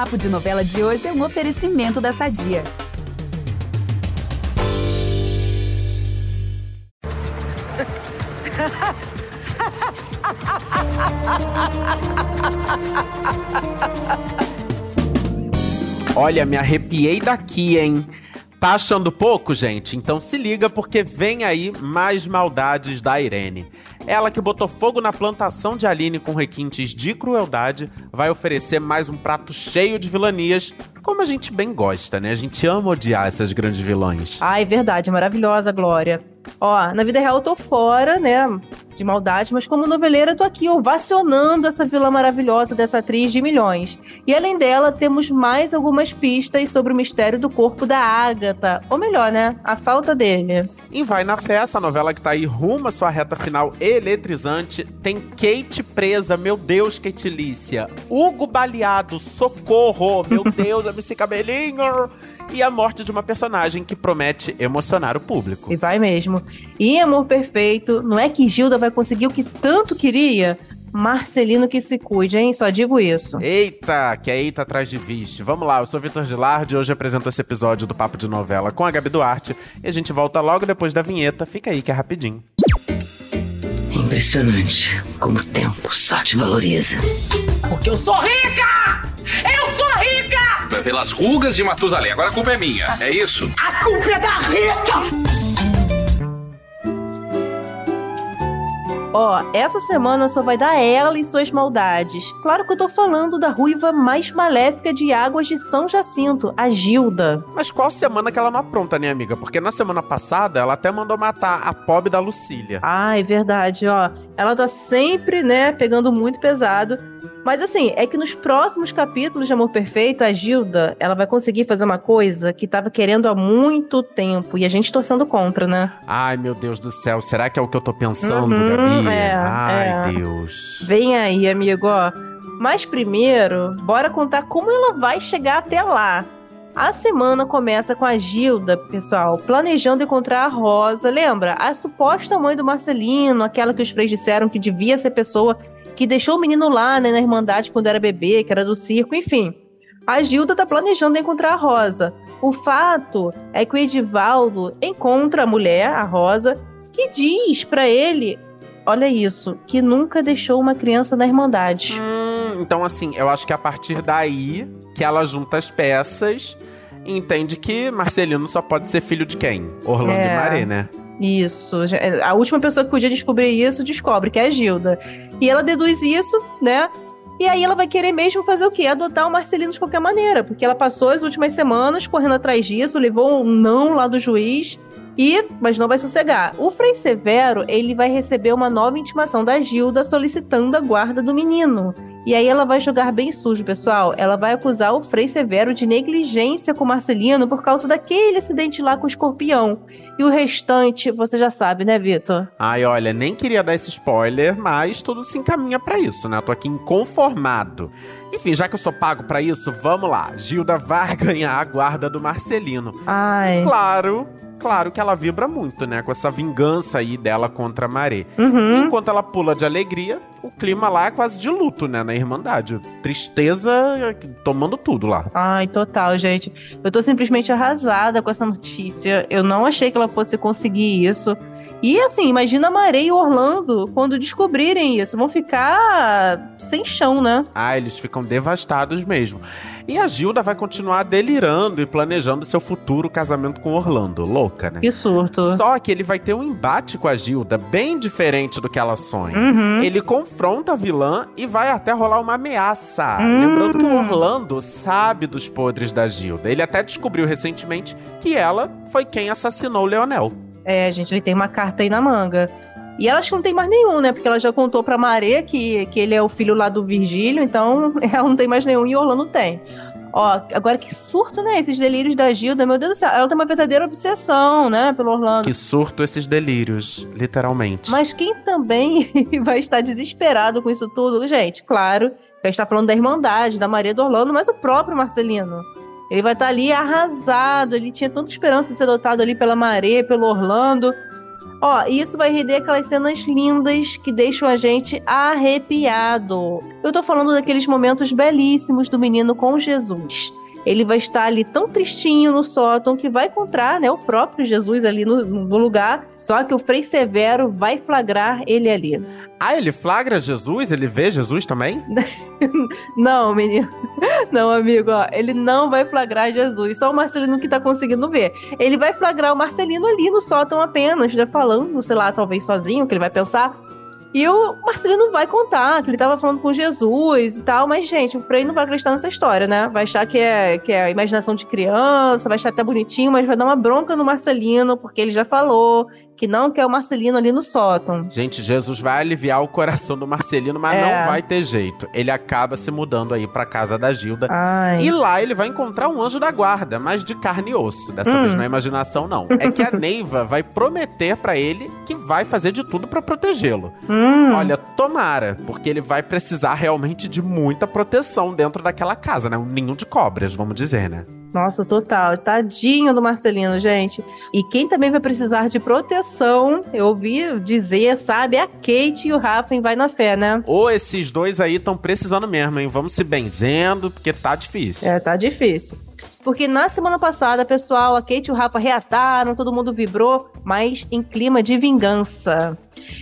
Papo de Novela de hoje é um oferecimento da Sadia. Olha, me arrepiei daqui, hein? Tá achando pouco, gente? Então se liga porque vem aí mais maldades da Irene. Ela que botou fogo na plantação de Aline com requintes de crueldade, vai oferecer mais um prato cheio de vilanias, como a gente bem gosta, né? A gente ama odiar essas grandes vilões. Ai, verdade, maravilhosa, Glória. Ó, na vida real eu tô fora, né? De maldade, mas como noveleira eu tô aqui ovacionando essa vilã maravilhosa dessa atriz de milhões. E além dela, temos mais algumas pistas sobre o mistério do corpo da Ágata. Ou melhor, né? A falta dele. E vai na festa, a novela que tá aí rumo à sua reta final eletrizante. Tem Kate presa, meu Deus, Kate Lícia. Hugo baleado, socorro, meu Deus, esse cabelinho e a morte de uma personagem que promete emocionar o público. E vai mesmo. E Amor Perfeito, não é que Gilda vai conseguir o que tanto queria? Marcelino que se cuide, hein? Só digo isso. Eita, que é eita atrás de viste. Vamos lá, eu sou Vitor Gilardi e hoje apresento esse episódio do Papo de Novela com a Gabi Duarte. E a gente volta logo depois da vinheta. Fica aí que é rapidinho. Impressionante como o tempo só te valoriza. Porque eu sou rica! Eu sou rica! Pelas rugas de Matusalém. Agora a culpa é minha, é isso? A culpa é da Rita! Ó, essa semana só vai dar ela e suas maldades. Claro que eu tô falando da ruiva mais maléfica de Águas de São Jacinto, a Gilda. Mas qual semana que ela não apronta, né, amiga? Porque na semana passada ela até mandou matar a pobre da Lucília. Ah, é verdade, ó. Ela tá sempre, né, pegando muito pesado. Mas assim, é que nos próximos capítulos de Amor Perfeito, a Gilda, ela vai conseguir fazer uma coisa que tava querendo há muito tempo e a gente torcendo contra, né? Ai, meu Deus do céu, será que é o que eu tô pensando, uhum, Gabi? É, Ai, é. Deus. Vem aí, amigo, ó. Mas primeiro, bora contar como ela vai chegar até lá. A semana começa com a Gilda, pessoal, planejando encontrar a Rosa. Lembra? A suposta mãe do Marcelino, aquela que os freios disseram que devia ser pessoa que deixou o menino lá, né, na Irmandade quando era bebê, que era do circo, enfim. A Gilda tá planejando encontrar a Rosa. O fato é que o Edivaldo encontra a mulher, a Rosa, que diz para ele, olha isso, que nunca deixou uma criança na Irmandade. Hum, então assim, eu acho que a partir daí que ela junta as peças entende que Marcelino só pode ser filho de quem? Orlando é. e Maré, né? Isso. A última pessoa que podia descobrir isso descobre, que é a Gilda. E ela deduz isso, né? E aí ela vai querer mesmo fazer o quê? Adotar o Marcelino de qualquer maneira, porque ela passou as últimas semanas correndo atrás disso, levou um não lá do juiz, e mas não vai sossegar. O Frei Severo, ele vai receber uma nova intimação da Gilda solicitando a guarda do menino. E aí ela vai jogar bem sujo, pessoal. Ela vai acusar o Frei Severo de negligência com Marcelino por causa daquele acidente lá com o escorpião. E o restante, você já sabe, né, Vitor? Ai, olha, nem queria dar esse spoiler, mas tudo se encaminha para isso, né? Eu tô aqui inconformado. Enfim, já que eu sou pago para isso, vamos lá. Gilda vai ganhar a guarda do Marcelino. Ai. Claro claro que ela vibra muito, né? Com essa vingança aí dela contra a Maré. Uhum. Enquanto ela pula de alegria, o clima lá é quase de luto, né? Na Irmandade. Tristeza tomando tudo lá. Ai, total, gente. Eu tô simplesmente arrasada com essa notícia. Eu não achei que ela fosse conseguir isso. E assim, imagina a Maré e Orlando quando descobrirem isso. Vão ficar sem chão, né? Ah, eles ficam devastados mesmo. E a Gilda vai continuar delirando e planejando seu futuro casamento com Orlando. Louca, né? Que surto. Só que ele vai ter um embate com a Gilda bem diferente do que ela sonha. Uhum. Ele confronta a vilã e vai até rolar uma ameaça. Uhum. Lembrando que o Orlando sabe dos podres da Gilda. Ele até descobriu recentemente que ela foi quem assassinou o Leonel. É, gente, ele tem uma carta aí na manga. E ela acho que não tem mais nenhum, né? Porque ela já contou pra Maré que, que ele é o filho lá do Virgílio, então ela não tem mais nenhum e Orlando tem. Ó, agora que surto, né? Esses delírios da Gilda, meu Deus do céu. Ela tem uma verdadeira obsessão, né? Pelo Orlando. Que surto esses delírios, literalmente. Mas quem também vai estar desesperado com isso tudo, gente, claro, a gente tá falando da Irmandade, da Maria do Orlando, mas o próprio Marcelino. Ele vai estar ali arrasado, ele tinha tanta esperança de ser adotado ali pela Maré, pelo Orlando. Ó, e isso vai render aquelas cenas lindas que deixam a gente arrepiado. Eu tô falando daqueles momentos belíssimos do menino com Jesus. Ele vai estar ali tão tristinho no sótão que vai encontrar né, o próprio Jesus ali no, no lugar. Só que o Frei Severo vai flagrar ele ali. Ah, ele flagra Jesus? Ele vê Jesus também? não, menino. Não, amigo, ó. Ele não vai flagrar Jesus. Só o Marcelino que tá conseguindo ver. Ele vai flagrar o Marcelino ali no sótão apenas, né? Falando, sei lá, talvez sozinho, que ele vai pensar. E o Marcelino vai contar que ele tava falando com Jesus e tal, mas, gente, o Frei não vai acreditar nessa história, né? Vai achar que é, que é imaginação de criança, vai achar até bonitinho, mas vai dar uma bronca no Marcelino, porque ele já falou que não quer o Marcelino ali no sótão. Gente, Jesus vai aliviar o coração do Marcelino, mas é. não vai ter jeito. Ele acaba se mudando aí pra casa da Gilda. Ai. E lá ele vai encontrar um anjo da guarda, mas de carne e osso. Dessa hum. vez não é imaginação, não. É que a Neiva vai prometer para ele que vai fazer de tudo para protegê-lo. Hum. Olha, tomara, porque ele vai precisar realmente de muita proteção dentro daquela casa, né? Um ninho de cobras, vamos dizer, né? Nossa, total. Tadinho do Marcelino, gente. E quem também vai precisar de proteção, eu ouvi dizer, sabe, é a Kate e o Rafa em Vai na Fé, né? Ou esses dois aí estão precisando mesmo, hein? Vamos se benzendo, porque tá difícil. É, tá difícil. Porque na semana passada, pessoal, a Kate e o Rafa reataram, todo mundo vibrou, mas em clima de vingança.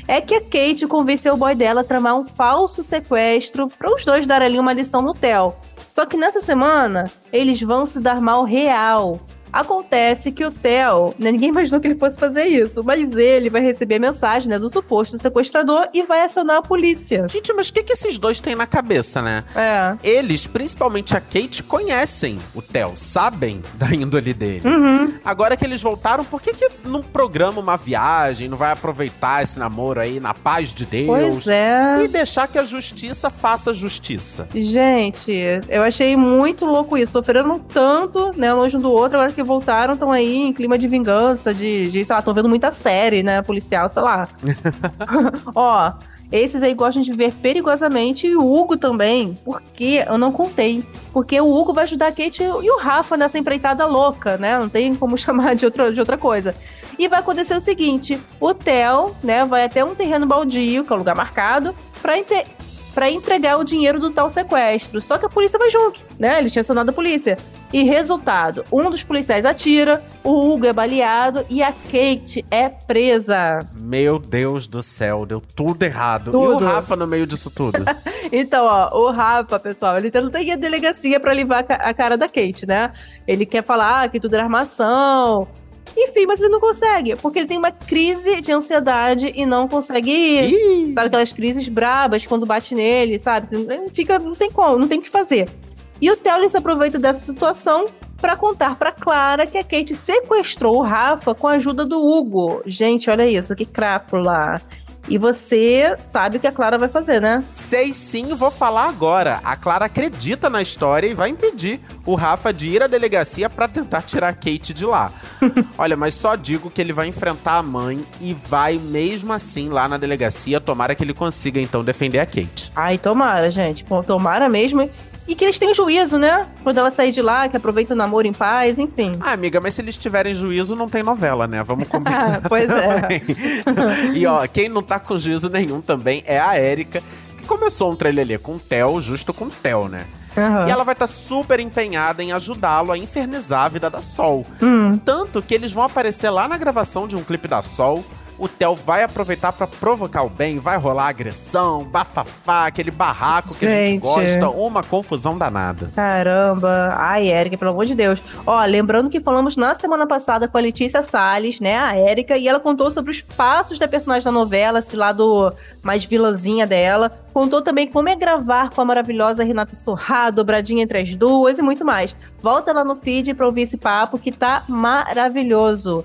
É que a Kate convenceu o boy dela a tramar um falso sequestro para os dois darem ali uma lição no Theo. Só que nessa semana, eles vão se dar mal real. Acontece que o Theo, né, ninguém imaginou que ele fosse fazer isso, mas ele vai receber a mensagem né, do suposto sequestrador e vai acionar a polícia. Gente, mas o que, que esses dois têm na cabeça, né? É. Eles, principalmente a Kate, conhecem o Theo, sabem da índole dele. Uhum. Agora que eles voltaram, por que, que não programa uma viagem, não vai aproveitar esse namoro aí na paz de Deus? Pois é. E deixar que a justiça faça justiça? Gente, eu achei muito louco isso. Sofreram tanto, né, longe um do outro, agora que voltaram estão aí em clima de vingança, de, de sei lá, estão vendo muita série, né, policial, sei lá. Ó, esses aí gostam de ver perigosamente e o Hugo também, porque eu não contei. Porque o Hugo vai ajudar a Kate e o Rafa nessa empreitada louca, né? Não tem como chamar de outra, de outra coisa. E vai acontecer o seguinte: o Theo, né, vai até um terreno baldio, que é o lugar marcado, para para entregar o dinheiro do tal sequestro. Só que a polícia vai junto, né? Ele tinha acionado a polícia. E resultado: um dos policiais atira, o Hugo é baleado e a Kate é presa. Meu Deus do céu, deu tudo errado. Tudo. E o Rafa no meio disso tudo? então, ó, o Rafa, pessoal, ele não tem a delegacia para livrar a cara da Kate, né? Ele quer falar que tudo era armação, enfim, mas ele não consegue, porque ele tem uma crise de ansiedade e não consegue ir. Ih. Sabe aquelas crises brabas quando bate nele, sabe? Fica, não tem como, não tem o que fazer. E o Theo se aproveita dessa situação para contar para Clara que a Kate sequestrou o Rafa com a ajuda do Hugo. Gente, olha isso, que crápula. E você sabe o que a Clara vai fazer, né? Sei sim, vou falar agora. A Clara acredita na história e vai impedir o Rafa de ir à delegacia para tentar tirar a Kate de lá. Olha, mas só digo que ele vai enfrentar a mãe e vai mesmo assim lá na delegacia. Tomara que ele consiga então defender a Kate. Ai, tomara, gente. Tomara mesmo. E que eles têm juízo, né? Quando ela sair de lá, que aproveita o namoro em paz, enfim. Ah, amiga, mas se eles tiverem juízo, não tem novela, né? Vamos combinar. pois é. e ó, quem não tá com juízo nenhum também é a Érica, que começou um trailer com o Theo, justo com o Theo, né? Uhum. E ela vai estar tá super empenhada em ajudá-lo a infernizar a vida da Sol. Hum. Tanto que eles vão aparecer lá na gravação de um clipe da Sol o Theo vai aproveitar para provocar o bem, vai rolar agressão, bafafá, aquele barraco que gente. a gente gosta, uma confusão danada. Caramba. Ai, Érica, pelo amor de Deus. Ó, lembrando que falamos na semana passada com a Letícia Salles, né, a Érica, e ela contou sobre os passos da personagem da novela, esse lado mais vilãzinha dela. Contou também como é gravar com a maravilhosa Renata Sorrá, dobradinha entre as duas e muito mais. Volta lá no feed pra ouvir esse papo que tá maravilhoso.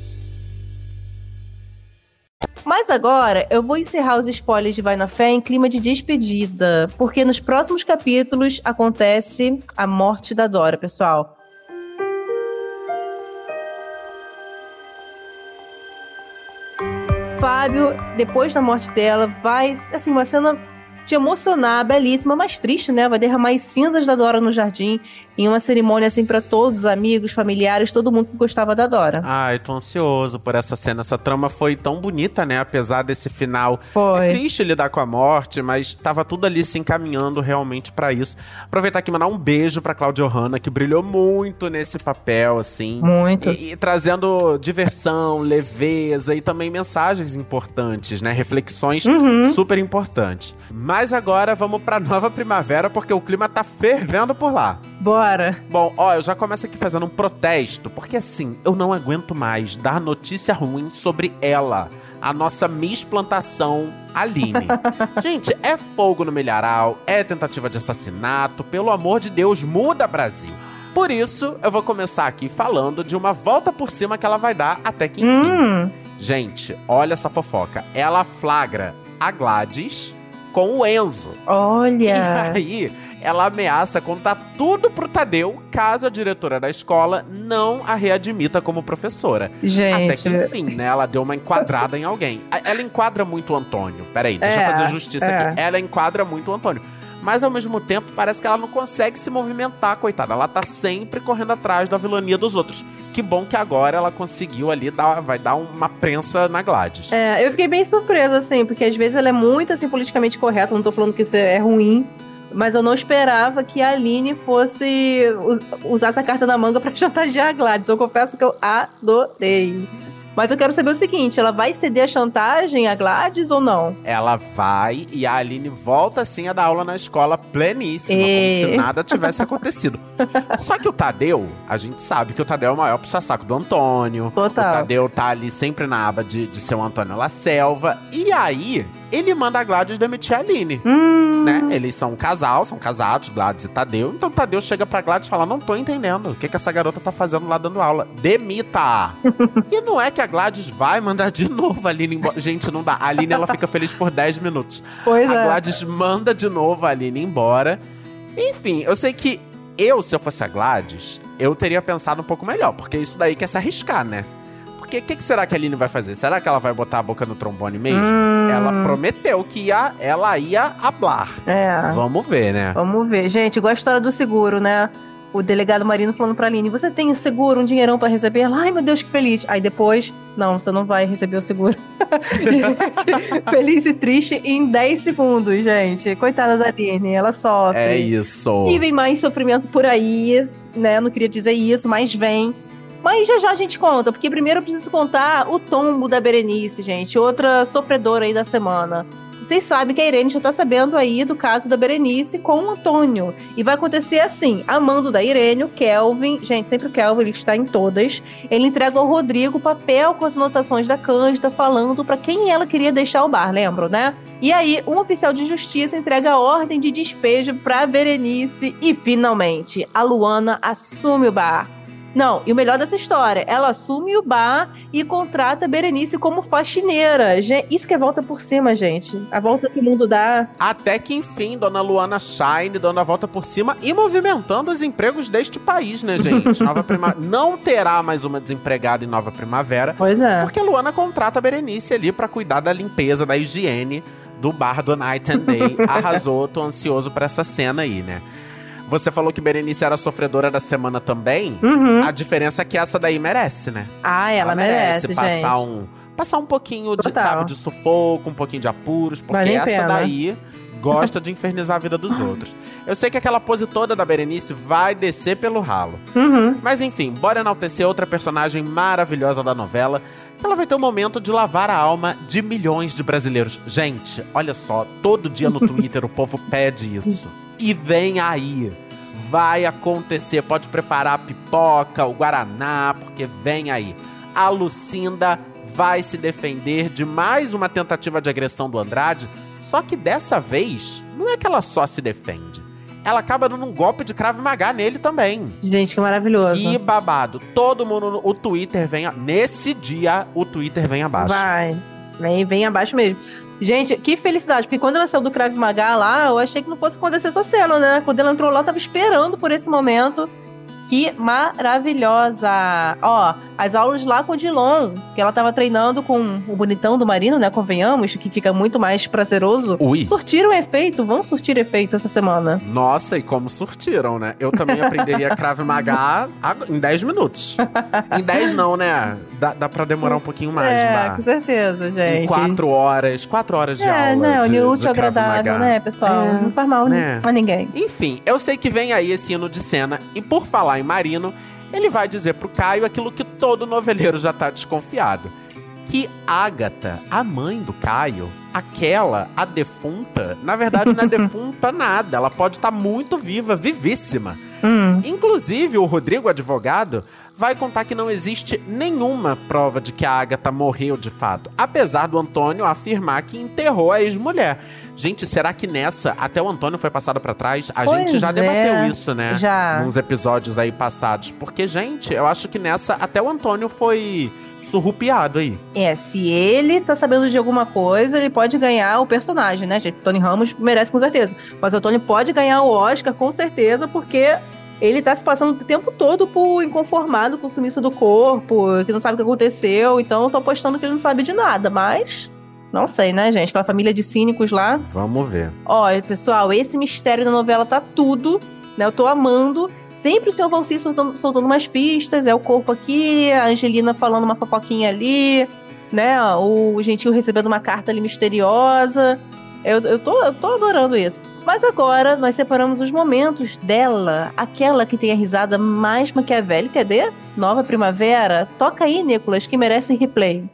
Mas agora eu vou encerrar os spoilers de Vai na Fé em clima de despedida, porque nos próximos capítulos acontece a morte da Dora, pessoal. Fábio, depois da morte dela, vai, assim, uma cena de emocionar, belíssima, mas triste, né? Vai derramar as cinzas da Dora no jardim em uma cerimônia assim para todos, amigos, familiares, todo mundo que gostava da Dora. Ai, tô ansioso por essa cena. Essa trama foi tão bonita, né? Apesar desse final. Foi. É triste lidar com a morte, mas tava tudo ali se encaminhando realmente para isso. Aproveitar aqui e mandar um beijo pra Claudia Hanna, que brilhou muito nesse papel, assim. Muito. E, e trazendo diversão, leveza e também mensagens importantes, né? Reflexões Uhum. super importantes. Mas agora vamos pra nova primavera, porque o clima tá fervendo por lá. Bora. Bom, ó, eu já começo aqui fazendo um protesto, porque assim, eu não aguento mais dar notícia ruim sobre ela, a nossa Miss Plantação Aline. Gente, é fogo no milharal, é tentativa de assassinato, pelo amor de Deus, muda Brasil. Por isso, eu vou começar aqui falando de uma volta por cima que ela vai dar até que enfim. Hum. Gente, olha essa fofoca. Ela flagra a Gladys com o Enzo. Olha. E aí, ela ameaça contar tudo pro Tadeu caso a diretora da escola não a readmita como professora. Até Gente. que, enfim, né? Ela deu uma enquadrada em alguém. Ela enquadra muito o Antônio. Peraí, deixa É, eu fazer justiça é. aqui. Ela enquadra muito o Antônio. Mas ao mesmo tempo, parece que ela não consegue se movimentar, coitada. Ela tá sempre correndo atrás da vilania dos outros. Que bom que agora ela conseguiu ali dar, vai dar uma prensa na Gladys. É, eu fiquei bem surpresa, assim, porque às vezes ela é muito, assim, politicamente correta, não tô falando que isso é ruim, mas eu não esperava que a Aline fosse us- usar essa carta na manga pra chantagear a Gladys. Eu confesso que eu adorei. Mas eu quero saber o seguinte, ela vai ceder a chantagem a Gladys ou não? Ela vai e a Aline volta assim a dar aula na escola pleníssima, E- como se nada tivesse acontecido. Só que o Tadeu, a gente sabe que o Tadeu é o maior puxa-saco do Antônio. Total. O Tadeu tá ali sempre na aba de, de ser o Antônio La Selva. E aí, ele manda a Gladys demitir a Aline. Hum, Né? Eles são um casal, são casados, Gladys e Tadeu. Então Tadeu chega pra Gladys e fala: Não tô entendendo. O que, que essa garota tá fazendo lá dando aula? Demita! e não é que a Gladys vai mandar de novo a Aline embora. Gente, não dá. A Aline ela fica feliz por 10 minutos. pois A é. Gladys manda de novo a Aline embora. Enfim, eu sei que eu, se eu fosse a Gladys, eu teria pensado um pouco melhor, porque isso daí quer se arriscar, né? Porque o que, que será que a Aline vai fazer? Será que ela vai botar a boca no trombone mesmo? Hum, Ela prometeu que ia, ela ia hablar. É. Vamos ver, né? Vamos ver. Gente, igual a história do seguro, né? O delegado Marino falando pra Aline: Você tem o seguro, um dinheirão pra receber? Ela, Ai, meu Deus, que feliz. Aí depois, não, você não vai receber o seguro. Feliz e triste em 10 segundos, gente. Coitada da Aline, ela sofre. É isso. E vem mais sofrimento por aí, né? Não queria dizer isso, mas vem. Mas já já a gente conta, porque primeiro eu preciso contar o tombo da Berenice, gente. Outra sofredora aí da semana. Vocês sabem que a Irene já tá sabendo aí do caso da Berenice com o Antônio. E vai acontecer assim: amando da Irene, o Kelvin, gente, sempre o Kelvin, ele está em todas. Ele entrega ao Rodrigo o papel com as anotações da Cândida, falando pra quem ela queria deixar o bar, lembram, né? E aí, um oficial de justiça entrega a ordem de despejo pra Berenice e finalmente a Luana assume o bar. Não, e o melhor dessa história, ela assume o bar e contrata a Berenice como faxineira. Isso que é volta por cima, gente. A volta que o mundo dá. Até que enfim, Dona Luana Shine dando a volta por cima e movimentando os empregos deste país, né, gente? Nova Prima... Não terá mais uma desempregada em Nova Primavera, Pois é. porque a Luana contrata a Berenice ali pra cuidar da limpeza, da higiene do bar do Night and Day. Arrasou, tô ansioso pra essa cena aí, né? Você falou que Berenice era sofredora da semana também. Uhum. A diferença é que essa daí merece, né? Ah, ela, merece, passar gente. um passar um pouquinho de, Total. sabe, de sufoco, um pouquinho de apuros, porque essa pena. daí gosta de infernizar a vida dos outros. Eu sei que aquela pose toda da Berenice vai descer pelo ralo. Uhum. Mas enfim, bora enaltecer outra personagem maravilhosa da novela. que Ela vai ter um momento de lavar a alma de milhões de brasileiros. Gente, olha só, todo dia no Twitter o povo pede isso. E vem aí. Vai acontecer. Pode preparar a pipoca, o guaraná, porque vem aí. A Lucinda vai se defender de mais uma tentativa de agressão do Andrade. Só que dessa vez, não é que ela só se defende. Ela acaba dando um golpe de Krav Maga nele também. Gente, que maravilhoso. Que babado. Todo mundo, no- o Twitter vem. a- Nesse dia, o Twitter vem abaixo. Vai. Vem, vem abaixo mesmo. Gente, que felicidade, porque quando ela saiu do Krav Maga lá, eu achei que não fosse acontecer essa cena, né? Quando ela entrou lá, eu tava esperando por esse momento. Que maravilhosa! Ó, as aulas lá com o Dilon, que ela tava treinando com o bonitão do Marino, né? Convenhamos, que fica muito mais prazeroso. Ui. Surtiram efeito, vão surtir efeito essa semana. Nossa, e como surtiram, né? Eu também aprenderia Krav Maga ag- em 10 minutos. Em 10 não, né? Dá, dá pra demorar um pouquinho mais, é, dá. com certeza, gente. Em 4 horas, 4 horas de É, aula. não, de, de, útil de Krav agradável, Maga. né, pessoal? É, não faz mal né? a ninguém. Enfim, eu sei que vem aí esse hino de cena, e por falar em Marino, ele vai dizer pro Caio aquilo que todo noveleiro já tá desconfiado. Que Ágata, a mãe do Caio, aquela, a defunta, na verdade não é defunta nada, ela pode estar muito viva, vivíssima. Hum. Inclusive, o Rodrigo, advogado, vai contar que não existe nenhuma prova de que a Agatha morreu de fato, apesar do Antônio afirmar que enterrou a ex-mulher. Gente, será que nessa até o Antônio foi passado pra trás? A Pois gente já é, debateu isso, né? já. Nos episódios aí passados. Porque, gente, eu acho que nessa até o Antônio foi surrupiado aí. É, se ele tá sabendo de alguma coisa, ele pode ganhar o personagem, né, gente? Tony Ramos merece com certeza. Mas o Tony pode ganhar o Oscar com certeza, porque ele tá se passando o tempo todo por inconformado com o sumiço do corpo, que não sabe o que aconteceu. Então eu tô apostando que ele não sabe de nada, mas. Não sei, né, gente? Aquela família de cínicos lá. Vamos ver. Olha, pessoal, esse mistério da novela tá tudo, né? Eu tô amando. Sempre o senhor Valci soltando, soltando umas pistas, é o corpo aqui, a Angelina falando uma fofoquinha ali, né? O Gentil recebendo uma carta ali misteriosa. Eu, eu, tô, eu tô adorando isso. Mas agora nós separamos os momentos dela, aquela que tem a risada mais maquiavélica, cadê? Nova Primavera. Toca aí, Nicolas, que merece replay.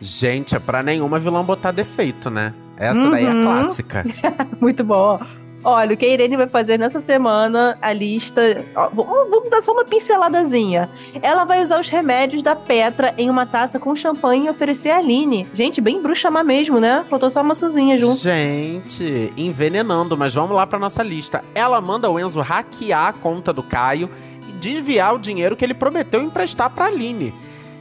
Gente, é pra nenhuma vilã botar defeito, né? Essa daí é a Uhum. clássica. Muito bom. Olha, o que a Irene vai fazer nessa semana, a lista. ó, vamos dar só uma pinceladazinha. Ela vai usar os remédios da Petra em uma taça com champanhe e oferecer a Aline. Gente, bem bruxa má mesmo, né? Faltou só uma maçãzinha junto. Gente, envenenando, mas vamos lá pra nossa lista. Ela manda o Enzo hackear a conta do Caio e desviar o dinheiro que ele prometeu emprestar pra Aline.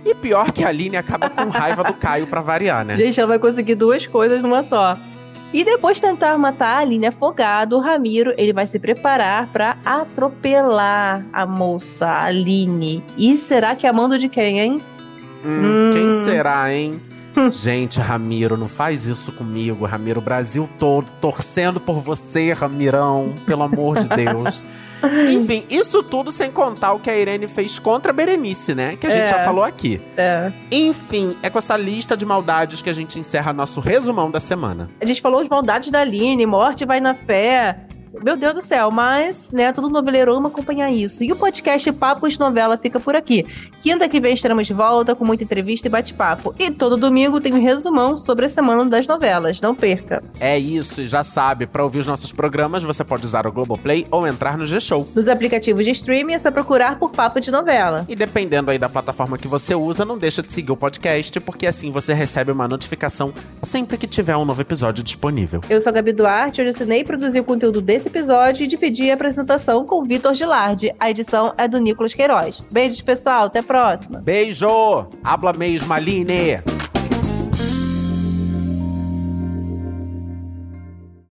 E pior que a Aline acaba com raiva do Caio pra variar, né? Gente, ela vai conseguir duas coisas numa só. E depois de tentar matar a Aline afogado, o Ramiro ele vai se preparar pra atropelar a moça, a Aline. E será que é a mando de quem, hein? Hum, Hum. Quem será, hein? Gente, Ramiro, não faz isso comigo, Ramiro. O Brasil todo torcendo por você, Ramirão. Pelo amor de Deus. Enfim, isso tudo sem contar o que a Irene fez contra a Berenice, né? Que a gente É. já falou aqui. É. Enfim, é com essa lista de maldades que a gente encerra nosso resumão da semana. A gente falou de maldades da Aline, morte vai na fé. Meu Deus do céu, mas, né, todo noveleiro ama acompanhar isso. E o podcast Papo de Novela fica por aqui. Quinta que vem estaremos de volta com muita entrevista e bate-papo. E todo domingo tem um resumão sobre a semana das novelas. Não perca. É isso, e já sabe, pra ouvir os nossos programas você pode usar o Globoplay ou entrar no G-Show. Nos aplicativos de streaming é só procurar por Papo de Novela. E dependendo aí da plataforma que você usa, não deixa de seguir o podcast, porque assim você recebe uma notificação sempre que tiver um novo episódio disponível. Eu sou a Gabi Duarte, hoje assinei e produzi o conteúdo desse episódio e dividi a apresentação com o Vitor Gilardi. A edição é do Nicolas Queiroz. Beijos, pessoal. Até a próxima. Beijo! Habla mesmo, Aline!